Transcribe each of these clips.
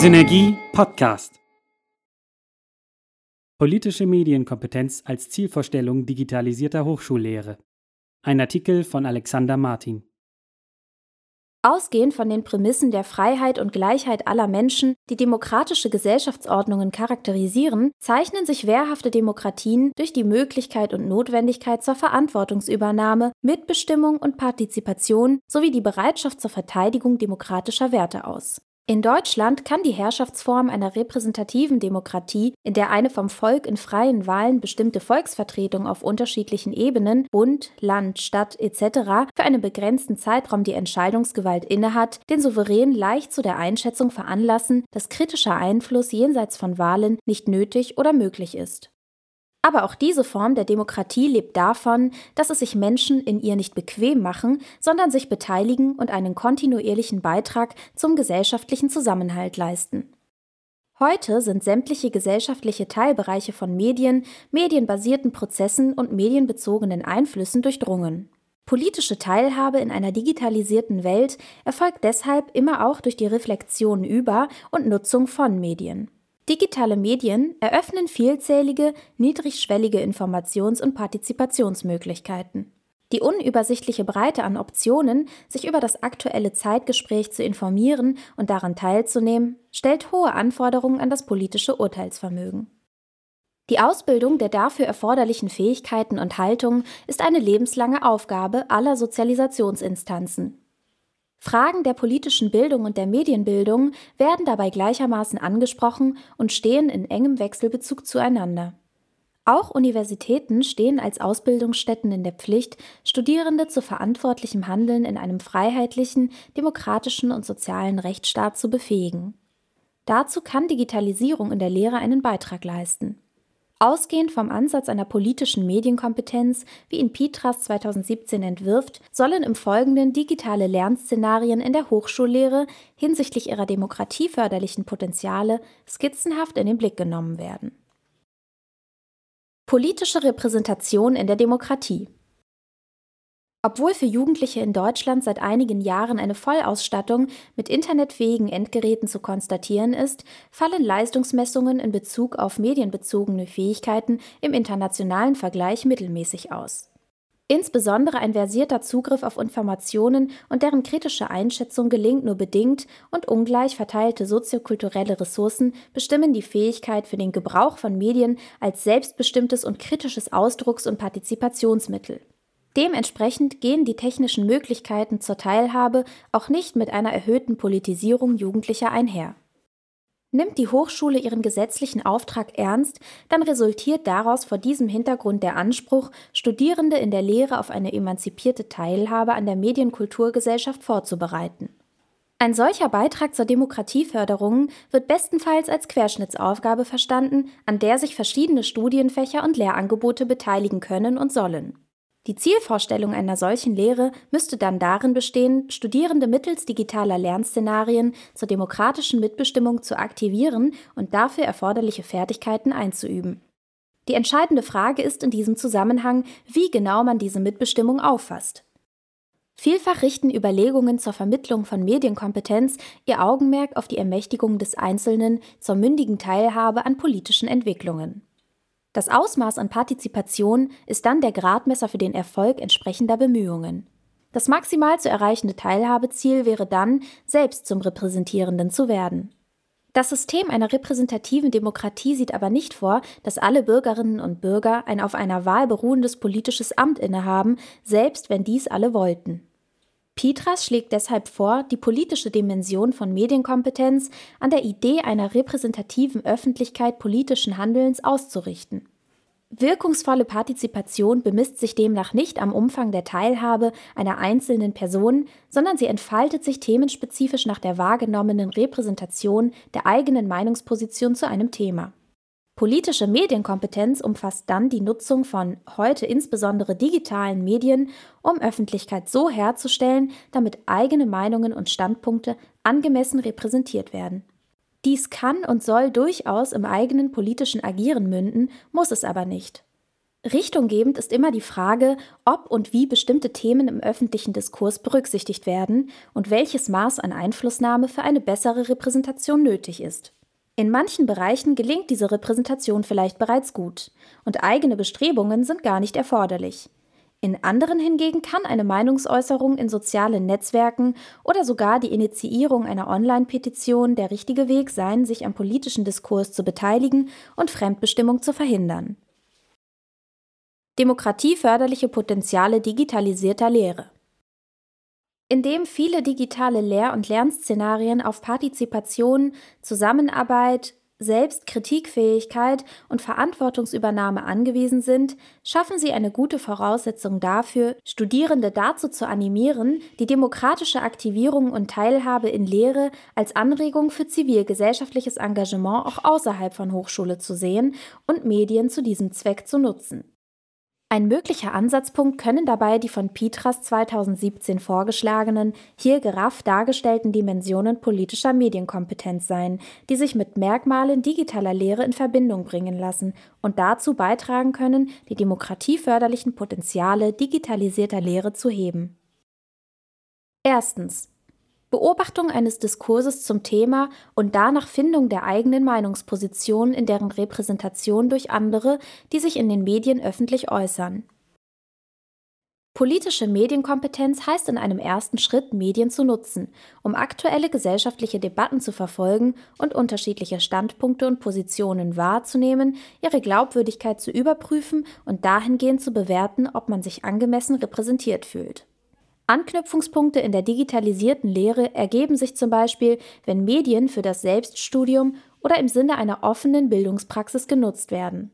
Synergie Podcast. Politische Medienkompetenz als Zielvorstellung digitalisierter Hochschullehre. Ein Artikel von Alexander Martin. Ausgehend von den Prämissen der Freiheit und Gleichheit aller Menschen, die demokratische Gesellschaftsordnungen charakterisieren, zeichnen sich wehrhafte Demokratien durch die Möglichkeit und Notwendigkeit zur Verantwortungsübernahme, Mitbestimmung und Partizipation sowie die Bereitschaft zur Verteidigung demokratischer Werte aus. In Deutschland kann die Herrschaftsform einer repräsentativen Demokratie, in der eine vom Volk in freien Wahlen bestimmte Volksvertretung auf unterschiedlichen Ebenen Bund, Land, Stadt etc. für einen begrenzten Zeitraum die Entscheidungsgewalt innehat, den Souverän leicht zu der Einschätzung veranlassen, dass kritischer Einfluss jenseits von Wahlen nicht nötig oder möglich ist. Aber auch diese Form der Demokratie lebt davon, dass es sich Menschen in ihr nicht bequem machen, sondern sich beteiligen und einen kontinuierlichen Beitrag zum gesellschaftlichen Zusammenhalt leisten. Heute sind sämtliche gesellschaftliche Teilbereiche von Medien, medienbasierten Prozessen und medienbezogenen Einflüssen durchdrungen. Politische Teilhabe in einer digitalisierten Welt erfolgt deshalb immer auch durch die Reflexion über und Nutzung von Medien. Digitale Medien eröffnen vielzählige, niedrigschwellige Informations- und Partizipationsmöglichkeiten. Die unübersichtliche Breite an Optionen, sich über das aktuelle Zeitgespräch zu informieren und daran teilzunehmen, stellt hohe Anforderungen an das politische Urteilsvermögen. Die Ausbildung der dafür erforderlichen Fähigkeiten und Haltungen ist eine lebenslange Aufgabe aller Sozialisationsinstanzen. Fragen der politischen Bildung und der Medienbildung werden dabei gleichermaßen angesprochen und stehen in engem Wechselbezug zueinander. Auch Universitäten stehen als Ausbildungsstätten in der Pflicht, Studierende zu verantwortlichem Handeln in einem freiheitlichen, demokratischen und sozialen Rechtsstaat zu befähigen. Dazu kann Digitalisierung in der Lehre einen Beitrag leisten. Ausgehend vom Ansatz einer politischen Medienkompetenz, wie ihn Pitras 2017 entwirft, sollen im Folgenden digitale Lernszenarien in der Hochschullehre hinsichtlich ihrer demokratieförderlichen Potenziale skizzenhaft in den Blick genommen werden. Politische Repräsentation in der Demokratie obwohl für Jugendliche in Deutschland seit einigen Jahren eine Vollausstattung mit internetfähigen Endgeräten zu konstatieren ist, fallen Leistungsmessungen in Bezug auf medienbezogene Fähigkeiten im internationalen Vergleich mittelmäßig aus. Insbesondere ein versierter Zugriff auf Informationen und deren kritische Einschätzung gelingt nur bedingt und ungleich verteilte soziokulturelle Ressourcen bestimmen die Fähigkeit für den Gebrauch von Medien als selbstbestimmtes und kritisches Ausdrucks- und Partizipationsmittel. Dementsprechend gehen die technischen Möglichkeiten zur Teilhabe auch nicht mit einer erhöhten Politisierung Jugendlicher einher. Nimmt die Hochschule ihren gesetzlichen Auftrag ernst, dann resultiert daraus vor diesem Hintergrund der Anspruch, Studierende in der Lehre auf eine emanzipierte Teilhabe an der Medienkulturgesellschaft vorzubereiten. Ein solcher Beitrag zur Demokratieförderung wird bestenfalls als Querschnittsaufgabe verstanden, an der sich verschiedene Studienfächer und Lehrangebote beteiligen können und sollen. Die Zielvorstellung einer solchen Lehre müsste dann darin bestehen, Studierende mittels digitaler Lernszenarien zur demokratischen Mitbestimmung zu aktivieren und dafür erforderliche Fertigkeiten einzuüben. Die entscheidende Frage ist in diesem Zusammenhang, wie genau man diese Mitbestimmung auffasst. Vielfach richten Überlegungen zur Vermittlung von Medienkompetenz ihr Augenmerk auf die Ermächtigung des Einzelnen zur mündigen Teilhabe an politischen Entwicklungen. Das Ausmaß an Partizipation ist dann der Gradmesser für den Erfolg entsprechender Bemühungen. Das maximal zu erreichende Teilhabeziel wäre dann, selbst zum Repräsentierenden zu werden. Das System einer repräsentativen Demokratie sieht aber nicht vor, dass alle Bürgerinnen und Bürger ein auf einer Wahl beruhendes politisches Amt innehaben, selbst wenn dies alle wollten. Petras schlägt deshalb vor, die politische Dimension von Medienkompetenz an der Idee einer repräsentativen Öffentlichkeit politischen Handelns auszurichten. Wirkungsvolle Partizipation bemisst sich demnach nicht am Umfang der Teilhabe einer einzelnen Person, sondern sie entfaltet sich themenspezifisch nach der wahrgenommenen Repräsentation der eigenen Meinungsposition zu einem Thema. Politische Medienkompetenz umfasst dann die Nutzung von heute insbesondere digitalen Medien, um Öffentlichkeit so herzustellen, damit eigene Meinungen und Standpunkte angemessen repräsentiert werden. Dies kann und soll durchaus im eigenen politischen Agieren münden, muss es aber nicht. Richtunggebend ist immer die Frage, ob und wie bestimmte Themen im öffentlichen Diskurs berücksichtigt werden und welches Maß an Einflussnahme für eine bessere Repräsentation nötig ist. In manchen Bereichen gelingt diese Repräsentation vielleicht bereits gut und eigene Bestrebungen sind gar nicht erforderlich. In anderen hingegen kann eine Meinungsäußerung in sozialen Netzwerken oder sogar die Initiierung einer Online-Petition der richtige Weg sein, sich am politischen Diskurs zu beteiligen und Fremdbestimmung zu verhindern. Demokratieförderliche Potenziale digitalisierter Lehre. Indem viele digitale Lehr- und Lernszenarien auf Partizipation, Zusammenarbeit, Selbstkritikfähigkeit und Verantwortungsübernahme angewiesen sind, schaffen sie eine gute Voraussetzung dafür, Studierende dazu zu animieren, die demokratische Aktivierung und Teilhabe in Lehre als Anregung für zivilgesellschaftliches Engagement auch außerhalb von Hochschule zu sehen und Medien zu diesem Zweck zu nutzen. Ein möglicher Ansatzpunkt können dabei die von Pitras 2017 vorgeschlagenen, hier gerafft dargestellten Dimensionen politischer Medienkompetenz sein, die sich mit Merkmalen digitaler Lehre in Verbindung bringen lassen und dazu beitragen können, die demokratieförderlichen Potenziale digitalisierter Lehre zu heben. Erstens Beobachtung eines Diskurses zum Thema und danach Findung der eigenen Meinungsposition in deren Repräsentation durch andere, die sich in den Medien öffentlich äußern. Politische Medienkompetenz heißt in einem ersten Schritt, Medien zu nutzen, um aktuelle gesellschaftliche Debatten zu verfolgen und unterschiedliche Standpunkte und Positionen wahrzunehmen, ihre Glaubwürdigkeit zu überprüfen und dahingehend zu bewerten, ob man sich angemessen repräsentiert fühlt. Anknüpfungspunkte in der digitalisierten Lehre ergeben sich zum Beispiel, wenn Medien für das Selbststudium oder im Sinne einer offenen Bildungspraxis genutzt werden.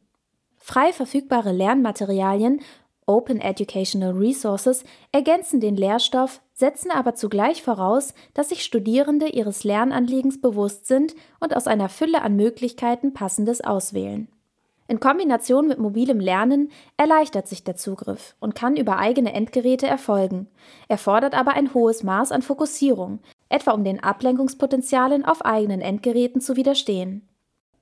Frei verfügbare Lernmaterialien Open Educational Resources ergänzen den Lehrstoff, setzen aber zugleich voraus, dass sich Studierende ihres Lernanliegens bewusst sind und aus einer Fülle an Möglichkeiten passendes auswählen. In Kombination mit mobilem Lernen erleichtert sich der Zugriff und kann über eigene Endgeräte erfolgen, erfordert aber ein hohes Maß an Fokussierung, etwa um den Ablenkungspotenzialen auf eigenen Endgeräten zu widerstehen.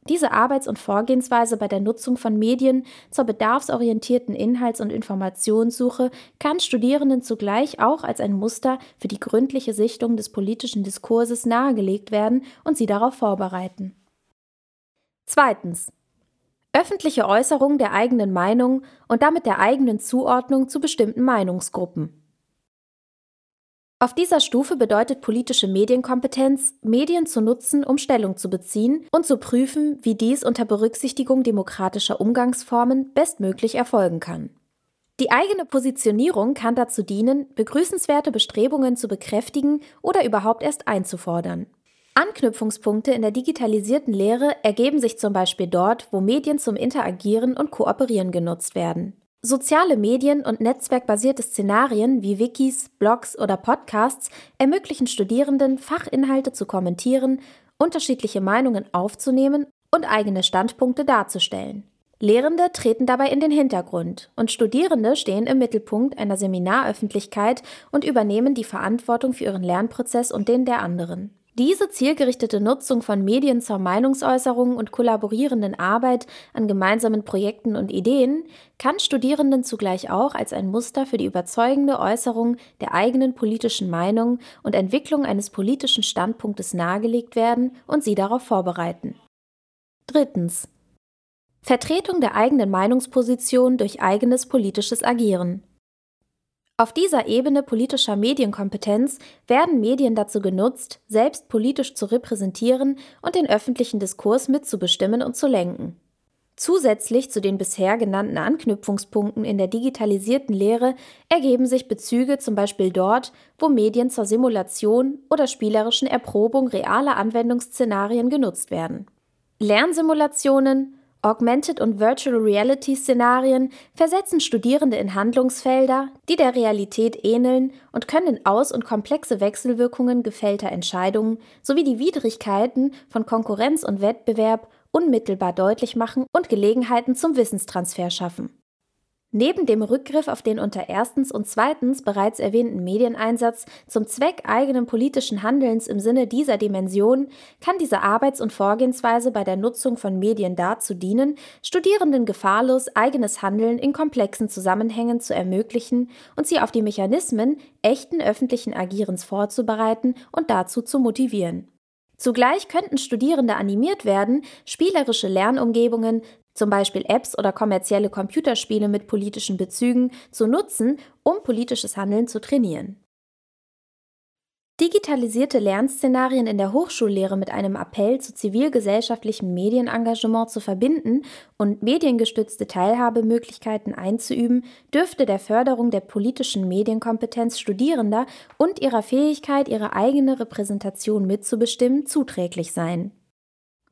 Diese Arbeits- und Vorgehensweise bei der Nutzung von Medien zur bedarfsorientierten Inhalts- und Informationssuche kann Studierenden zugleich auch als ein Muster für die gründliche Sichtung des politischen Diskurses nahegelegt werden und sie darauf vorbereiten. Zweitens öffentliche Äußerung der eigenen Meinung und damit der eigenen Zuordnung zu bestimmten Meinungsgruppen. Auf dieser Stufe bedeutet politische Medienkompetenz, Medien zu nutzen, um Stellung zu beziehen und zu prüfen, wie dies unter Berücksichtigung demokratischer Umgangsformen bestmöglich erfolgen kann. Die eigene Positionierung kann dazu dienen, begrüßenswerte Bestrebungen zu bekräftigen oder überhaupt erst einzufordern. Anknüpfungspunkte in der digitalisierten Lehre ergeben sich zum Beispiel dort, wo Medien zum Interagieren und Kooperieren genutzt werden. Soziale Medien und netzwerkbasierte Szenarien wie Wikis, Blogs oder Podcasts ermöglichen Studierenden, Fachinhalte zu kommentieren, unterschiedliche Meinungen aufzunehmen und eigene Standpunkte darzustellen. Lehrende treten dabei in den Hintergrund und Studierende stehen im Mittelpunkt einer Seminaröffentlichkeit und übernehmen die Verantwortung für ihren Lernprozess und den der anderen. Diese zielgerichtete Nutzung von Medien zur Meinungsäußerung und kollaborierenden Arbeit an gemeinsamen Projekten und Ideen kann Studierenden zugleich auch als ein Muster für die überzeugende Äußerung der eigenen politischen Meinung und Entwicklung eines politischen Standpunktes nahegelegt werden und sie darauf vorbereiten. Drittens. Vertretung der eigenen Meinungsposition durch eigenes politisches Agieren. Auf dieser Ebene politischer Medienkompetenz werden Medien dazu genutzt, selbst politisch zu repräsentieren und den öffentlichen Diskurs mitzubestimmen und zu lenken. Zusätzlich zu den bisher genannten Anknüpfungspunkten in der digitalisierten Lehre ergeben sich Bezüge zum Beispiel dort, wo Medien zur Simulation oder spielerischen Erprobung realer Anwendungsszenarien genutzt werden. Lernsimulationen, Augmented und Virtual Reality Szenarien versetzen Studierende in Handlungsfelder, die der Realität ähneln und können Aus- und komplexe Wechselwirkungen gefällter Entscheidungen sowie die Widrigkeiten von Konkurrenz und Wettbewerb unmittelbar deutlich machen und Gelegenheiten zum Wissenstransfer schaffen. Neben dem Rückgriff auf den unter erstens und zweitens bereits erwähnten Medieneinsatz zum Zweck eigenen politischen Handelns im Sinne dieser Dimension kann diese Arbeits- und Vorgehensweise bei der Nutzung von Medien dazu dienen, Studierenden gefahrlos eigenes Handeln in komplexen Zusammenhängen zu ermöglichen und sie auf die Mechanismen echten öffentlichen Agierens vorzubereiten und dazu zu motivieren. Zugleich könnten Studierende animiert werden, spielerische Lernumgebungen zum Beispiel Apps oder kommerzielle Computerspiele mit politischen Bezügen, zu nutzen, um politisches Handeln zu trainieren. Digitalisierte Lernszenarien in der Hochschullehre mit einem Appell zu zivilgesellschaftlichem Medienengagement zu verbinden und mediengestützte Teilhabemöglichkeiten einzuüben, dürfte der Förderung der politischen Medienkompetenz Studierender und ihrer Fähigkeit, ihre eigene Repräsentation mitzubestimmen, zuträglich sein.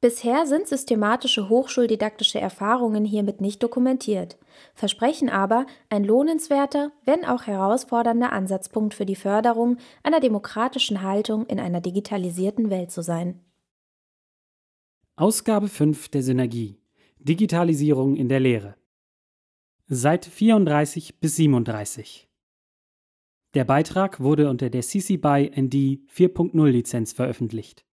Bisher sind systematische hochschuldidaktische Erfahrungen hiermit nicht dokumentiert, versprechen aber ein lohnenswerter, wenn auch herausfordernder Ansatzpunkt für die Förderung einer demokratischen Haltung in einer digitalisierten Welt zu sein. Ausgabe 5 der Synergie. Digitalisierung in der Lehre. Seite 34 bis 37 Der Beitrag wurde unter der CC BY ND 4.0 Lizenz veröffentlicht